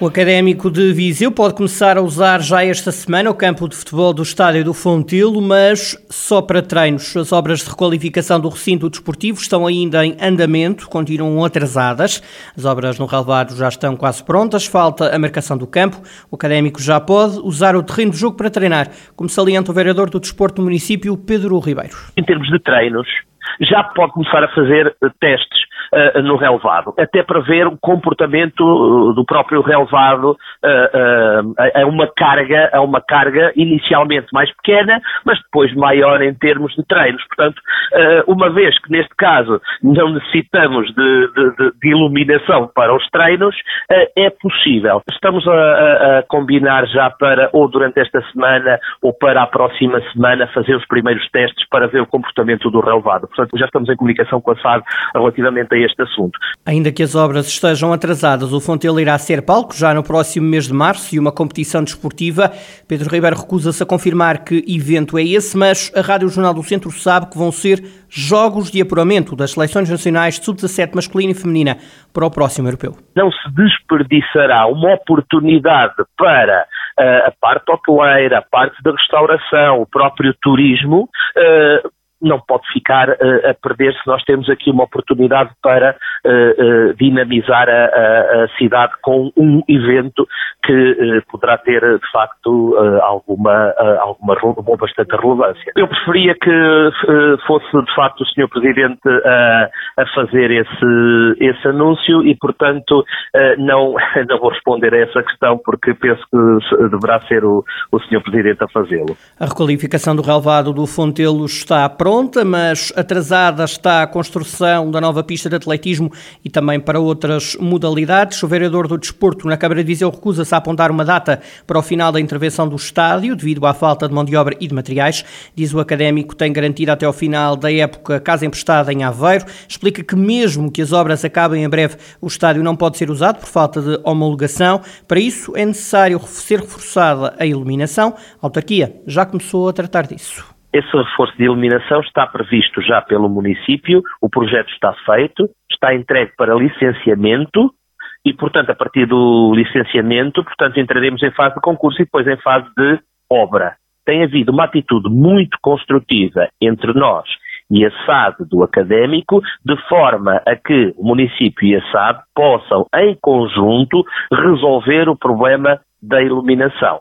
O Académico de Viseu pode começar a usar já esta semana o campo de futebol do Estádio do Fontelo, mas só para treinos. As obras de requalificação do recinto desportivo estão ainda em andamento, continuam atrasadas. As obras no relevado já estão quase prontas, falta a marcação do campo. O Académico já pode usar o terreno de jogo para treinar, como salienta o vereador do desporto do município, Pedro Ribeiro. Em termos de treinos, já pode começar a fazer testes uh, no relevado, até para ver o comportamento uh, do próprio relevado uh, a uma carga, a uma carga inicialmente mais pequena, mas depois maior em termos de treinos. Portanto, uma vez que neste caso não necessitamos de, de, de iluminação para os treinos, é possível. Estamos a, a, combinar já para, ou durante esta semana, ou para a próxima semana, fazer os primeiros testes para ver o comportamento do relevado. Portanto, já estamos em comunicação com a SAD relativamente a este assunto. Ainda que as obras estejam atrasadas, o Fontelo irá ser palco já no próximo mês de março e uma competição desportiva. Pedro Ribeiro recusa-se a confirmar que evento é esse, mas a Rádio Jornal do Centro sabe que vão ser jogos de apuramento das seleções nacionais de sub-17 masculina e feminina para o próximo europeu. Não se desperdiçará uma oportunidade para uh, a parte hoteleira, a parte da restauração, o próprio turismo, uh, não pode ficar uh, a perder se nós temos aqui uma oportunidade para uh, uh, dinamizar a, a, a, cidade com um evento que poderá ter de facto alguma, alguma ou bastante relevância. Eu preferia que fosse de facto o Sr. Presidente a, a fazer esse, esse anúncio e portanto não, não vou responder a essa questão porque penso que deverá ser o, o Sr. Presidente a fazê-lo. A requalificação do relevado do Fontelo está pronta mas atrasada está a construção da nova pista de atletismo e também para outras modalidades. O vereador do Desporto na Câmara de Viseu recusa-se a apontar uma data para o final da intervenção do estádio, devido à falta de mão de obra e de materiais. Diz o académico tem garantido até ao final da época casa emprestada em Aveiro. Explica que mesmo que as obras acabem em breve, o estádio não pode ser usado por falta de homologação. Para isso é necessário ser reforçada a iluminação. A autarquia já começou a tratar disso. Esse reforço de iluminação está previsto já pelo município, o projeto está feito, está entregue para licenciamento e, portanto, a partir do licenciamento, portanto, entraremos em fase de concurso e depois em fase de obra. Tem havido uma atitude muito construtiva entre nós e a SAD do académico, de forma a que o município e a SAD possam, em conjunto, resolver o problema da iluminação.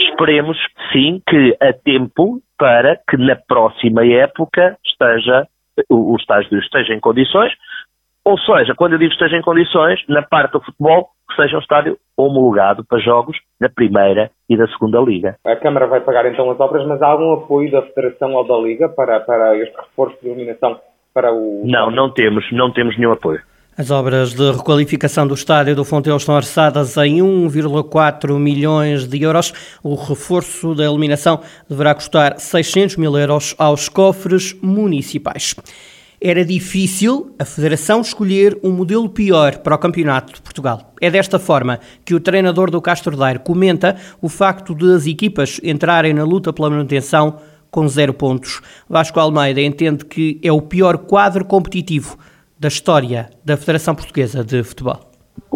Esperemos, sim, que a tempo para que na próxima época esteja o, o estádio esteja em condições, ou seja, quando eu digo esteja em condições, na parte do futebol, que seja um estádio homologado para jogos da primeira e da segunda liga. A Câmara vai pagar então as obras, mas há algum apoio da Federação ou da Liga para, para este reforço de iluminação para o... Não, não temos, não temos nenhum apoio. As obras de requalificação do estádio do Fontelo estão orçadas em 1,4 milhões de euros. O reforço da iluminação deverá custar 600 mil euros aos cofres municipais. Era difícil a Federação escolher um modelo pior para o Campeonato de Portugal. É desta forma que o treinador do Castro Daire comenta o facto de as equipas entrarem na luta pela manutenção com zero pontos. Vasco Almeida entende que é o pior quadro competitivo da história da Federação Portuguesa de Futebol?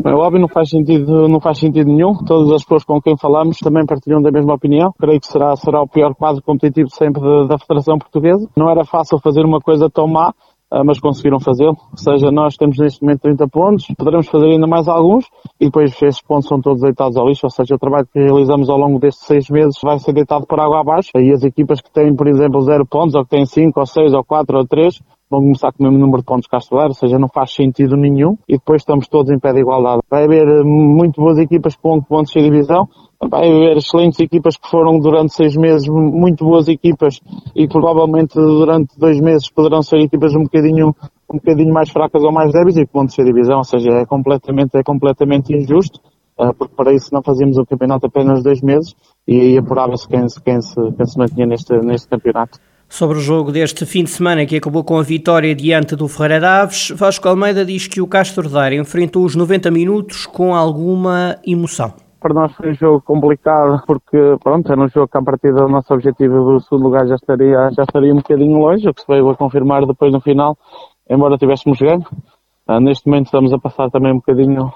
É óbvio, não faz sentido, não faz sentido nenhum. Todas as pessoas com quem falamos também partilham da mesma opinião. Creio que será, será o pior quadro competitivo sempre da, Federação Portuguesa. Não era fácil fazer uma coisa tão má, mas conseguiram fazê-lo. Ou seja, nós temos neste momento 30 pontos, poderemos fazer ainda mais alguns e depois esses pontos são todos deitados ao lixo, ou seja, o trabalho que realizamos ao longo destes seis meses vai ser deitado por água abaixo e as equipas que têm, por exemplo, zero pontos ou que têm cinco ou seis ou quatro ou três vão começar com o mesmo número de pontos a ou seja, não faz sentido nenhum, e depois estamos todos em pé de igualdade. Vai haver eh, muito boas equipas com pontos de divisão, vai haver excelentes equipas que foram durante seis meses muito boas equipas e provavelmente durante dois meses poderão ser equipas um bocadinho um bocadinho mais fracas ou mais débeis e que vão descer divisão, ou seja, é completamente, é completamente injusto, eh, porque para isso não fazíamos o campeonato apenas dois meses e aí apurava-se quem, quem, se, quem se mantinha neste, neste campeonato. Sobre o jogo deste fim de semana que acabou com a vitória diante do Ferreira Daves, Vasco Almeida diz que o Castro Daire enfrentou os 90 minutos com alguma emoção. Para nós foi um jogo complicado porque, pronto, era um jogo que a partir do nosso objetivo do segundo lugar já estaria, já estaria um bocadinho longe, o que se veio a confirmar depois no final, embora tivéssemos ganho. Uh, neste momento estamos a passar também um bocadinho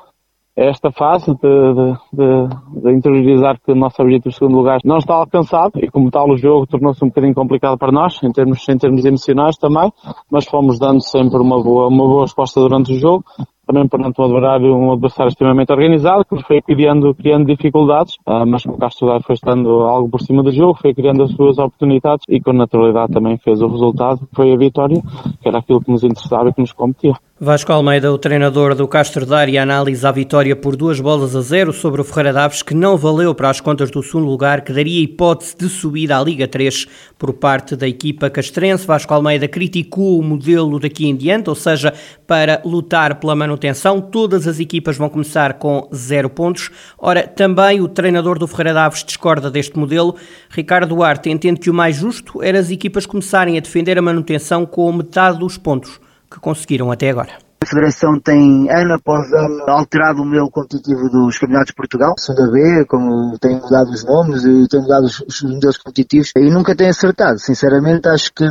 esta fase de, de, de, interiorizar que o nosso objetivo de segundo lugar não está alcançado e como tal o jogo tornou-se um bocadinho complicado para nós em termos, em termos emocionais também, mas fomos dando sempre uma boa, uma boa resposta durante o jogo também perante um adversário, um adversário extremamente organizado, que nos foi criando, criando dificuldades, uh, mas o Castro Daire foi estando algo por cima do jogo, foi criando as suas oportunidades e com naturalidade também fez o resultado, que foi a vitória, que era aquilo que nos interessava e que nos competia. Vasco Almeida, o treinador do Castro Daire, analisa a vitória por duas bolas a zero sobre o Ferreira Daves, que não valeu para as contas do segundo lugar, que daria hipótese de subida à Liga 3 por parte da equipa castrense. Vasco Almeida criticou o modelo daqui em diante, ou seja, para lutar pela manutenção, todas as equipas vão começar com zero pontos. Ora, também o treinador do Ferreira Daves discorda deste modelo. Ricardo Duarte entende que o mais justo era as equipas começarem a defender a manutenção com metade dos pontos que conseguiram até agora. A Federação tem, ano após ano, alterado o modelo competitivo dos campeonatos de Portugal, segunda B, como tem mudado os nomes e tem mudado os, os modelos competitivos, e nunca tem acertado. Sinceramente, acho que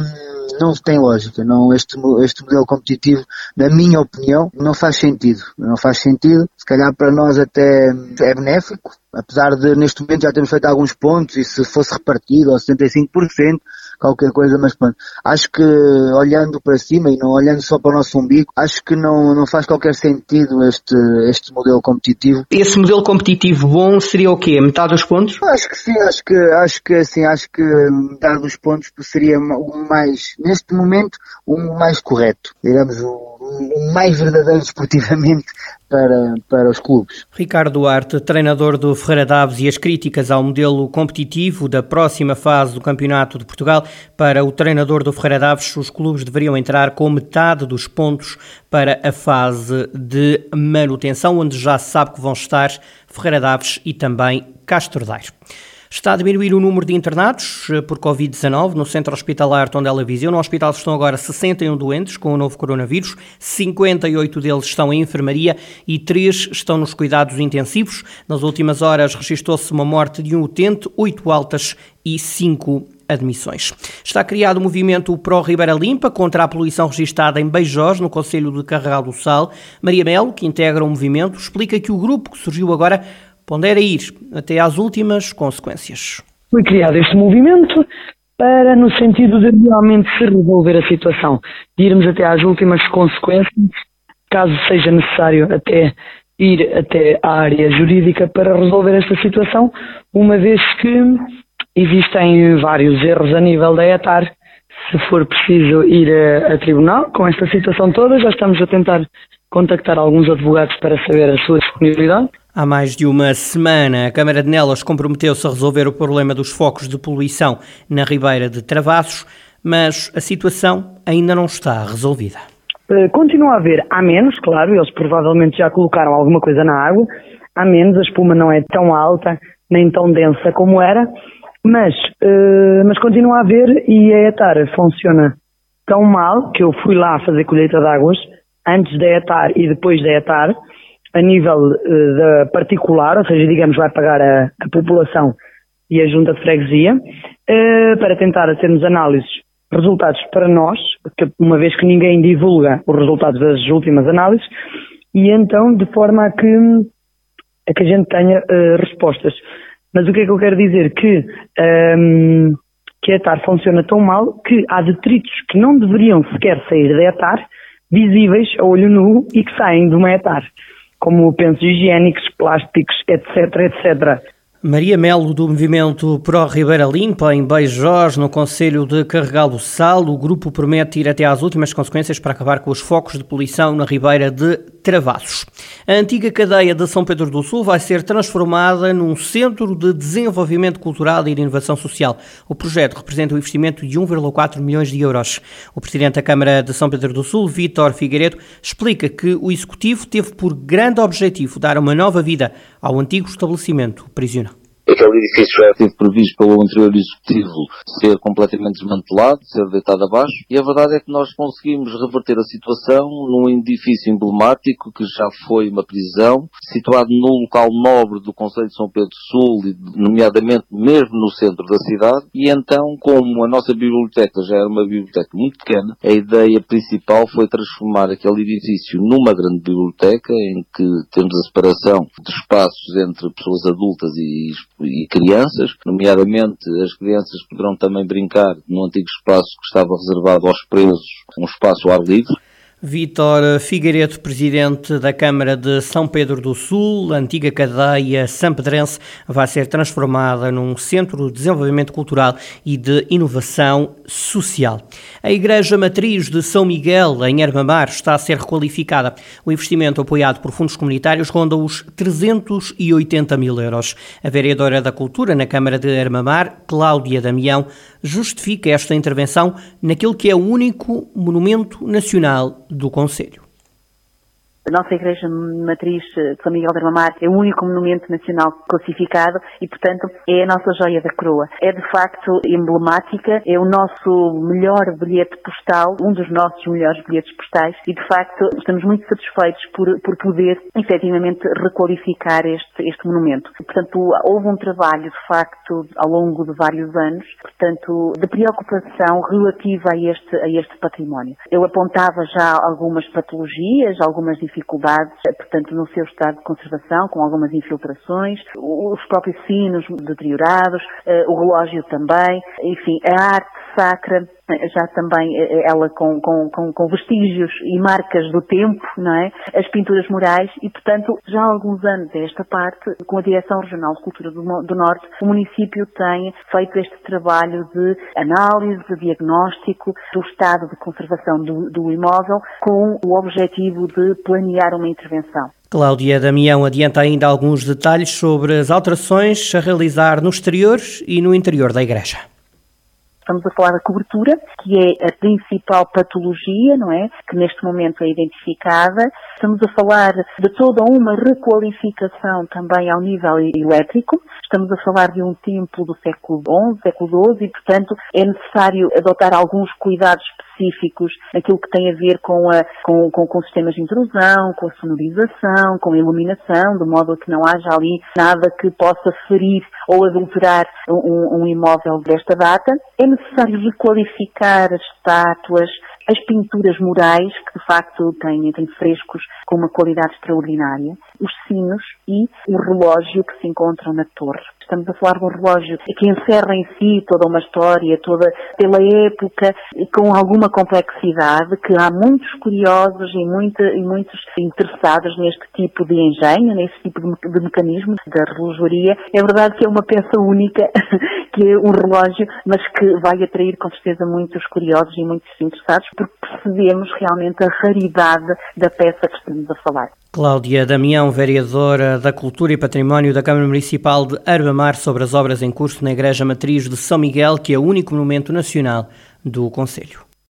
não tem lógica. Não, este, este modelo competitivo, na minha opinião, não faz sentido. Não faz sentido. Se calhar para nós até é benéfico, apesar de neste momento já termos feito alguns pontos e se fosse repartido aos 75%, qualquer coisa, mas pronto, acho que olhando para cima e não olhando só para o nosso umbigo, acho que não, não faz qualquer sentido este, este modelo competitivo. Esse modelo competitivo bom seria o quê? Metade dos pontos? Acho que sim, acho que, acho que assim, acho que metade dos pontos seria o mais, neste momento, o mais correto, digamos, o, mais verdadeiro esportivamente para, para os clubes. Ricardo Duarte, treinador do Ferreira Daves e as críticas ao modelo competitivo da próxima fase do Campeonato de Portugal. Para o treinador do Ferreira Daves, os clubes deveriam entrar com metade dos pontos para a fase de manutenção, onde já se sabe que vão estar Ferreira Daves e também Castro Daire. Está a diminuir o número de internados eh, por Covid-19 no centro hospitalar Tondela Viseu. No hospital estão agora 61 doentes com o novo coronavírus, 58 deles estão em enfermaria e 3 estão nos cuidados intensivos. Nas últimas horas registrou-se uma morte de um utente, 8 altas e 5 admissões. Está criado o movimento Pro Ribeira Limpa contra a poluição registada em Beijós, no Conselho de Carregal do Sal. Maria Melo, que integra o movimento, explica que o grupo que surgiu agora pondera ir até às últimas consequências. Foi criado este movimento para, no sentido de realmente se resolver a situação, irmos até às últimas consequências, caso seja necessário até ir até à área jurídica para resolver esta situação, uma vez que existem vários erros a nível da ETAR. Se for preciso ir a, a tribunal com esta situação toda, já estamos a tentar contactar alguns advogados para saber a sua disponibilidade. Há mais de uma semana, a Câmara de Nelas comprometeu-se a resolver o problema dos focos de poluição na Ribeira de Travassos, mas a situação ainda não está resolvida. Eh, continua a haver, há menos, claro, eles provavelmente já colocaram alguma coisa na água, há menos, a espuma não é tão alta nem tão densa como era, mas, uh, mas continua a haver e a ETAR funciona tão mal que eu fui lá fazer colheita de águas antes da ETAR e depois da ETAR a nível uh, da particular, ou seja, digamos, vai pagar a, a população e a junta de freguesia, uh, para tentar termos análises, resultados para nós, uma vez que ninguém divulga os resultados das últimas análises, e então de forma a que, a que a gente tenha uh, respostas. Mas o que é que eu quero dizer? Que, um, ehm, que a ETAR funciona tão mal que há detritos que não deveriam sequer sair da ETAR, visíveis a olho nu e que saem de uma ETAR como pensos higiênicos, plásticos, etc, etc. Maria Melo, do movimento Pro Ribeira Limpa, em Beijós, no Conselho de Carregal do Sal, o grupo promete ir até às últimas consequências para acabar com os focos de poluição na Ribeira de Travassos. A antiga cadeia de São Pedro do Sul vai ser transformada num centro de desenvolvimento cultural e de inovação social. O projeto representa um investimento de 1,4 milhões de euros. O presidente da Câmara de São Pedro do Sul, Vítor Figueiredo, explica que o executivo teve por grande objetivo dar uma nova vida ao antigo estabelecimento prisional. Aquele edifício já teve previsto pelo anterior executivo ser completamente desmantelado, ser deitado abaixo, e a verdade é que nós conseguimos reverter a situação num edifício emblemático que já foi uma prisão, situado num local nobre do Conselho de São Pedro Sul, nomeadamente mesmo no centro da cidade, e então, como a nossa biblioteca já era uma biblioteca muito pequena, a ideia principal foi transformar aquele edifício numa grande biblioteca, em que temos a separação de espaços entre pessoas adultas e e crianças, nomeadamente as crianças poderão também brincar no antigo espaço que estava reservado aos presos, um espaço ao ar livre. Vítor Figueiredo, presidente da Câmara de São Pedro do Sul, a antiga cadeia sampedrense, vai ser transformada num centro de desenvolvimento cultural e de inovação social. A Igreja Matriz de São Miguel, em Armamar, está a ser requalificada. O investimento apoiado por fundos comunitários ronda os 380 mil euros. A vereadora da Cultura na Câmara de Armamar, Cláudia Damião, justifica esta intervenção naquele que é o único monumento nacional do Conselho. A nossa Igreja Matriz de São Miguel de Armamar é o único monumento nacional classificado e, portanto, é a nossa joia da coroa. É, de facto, emblemática, é o nosso melhor bilhete postal, um dos nossos melhores bilhetes postais e, de facto, estamos muito satisfeitos por, por poder, efetivamente, requalificar este, este monumento. Portanto, houve um trabalho, de facto, ao longo de vários anos, portanto, de preocupação relativa a este, a este património. Eu apontava já algumas patologias, algumas dificuldades dificuldades, portanto, no seu estado de conservação, com algumas infiltrações, os próprios sinos deteriorados, eh, o relógio também, enfim, a arte sacra, já também eh, ela com, com, com, com, vestígios e marcas do tempo, não é? As pinturas murais e, portanto, já há alguns anos esta parte, com a Direção Regional de Cultura do, do Norte, o município tem feito este trabalho de análise, de diagnóstico do estado de conservação do, do imóvel com o objetivo de planear uma intervenção. Cláudia Damião adianta ainda alguns detalhes sobre as alterações a realizar no exterior e no interior da igreja. Estamos a falar da cobertura, que é a principal patologia, não é? Que neste momento é identificada. Estamos a falar de toda uma requalificação também ao nível elétrico. Estamos a falar de um templo do século XI, século XII, e, portanto, é necessário adotar alguns cuidados específicos naquilo que tem a ver com, a, com, com, com sistemas de intrusão, com a sonorização, com a iluminação, de modo a que não haja ali nada que possa ferir ou adulterar um, um imóvel desta data. É necessário requalificar as estátuas, as pinturas murais, que de facto têm, têm frescos com uma qualidade extraordinária, os sinos e o relógio que se encontram na torre. Estamos a falar de um relógio que encerra em si toda uma história, toda pela época, com alguma complexidade, que há muitos curiosos e, muita, e muitos interessados neste tipo de engenho, neste tipo de, mecanismo da relojoaria. É verdade que é uma peça única, que é um relógio, mas que vai atrair com certeza muitos curiosos e muitos interessados, porque percebemos realmente a raridade da peça que estamos a falar. Cláudia Damião, vereadora da Cultura e Património da Câmara Municipal de Arbamar, sobre as obras em curso na Igreja Matriz de São Miguel, que é o único monumento nacional do Conselho.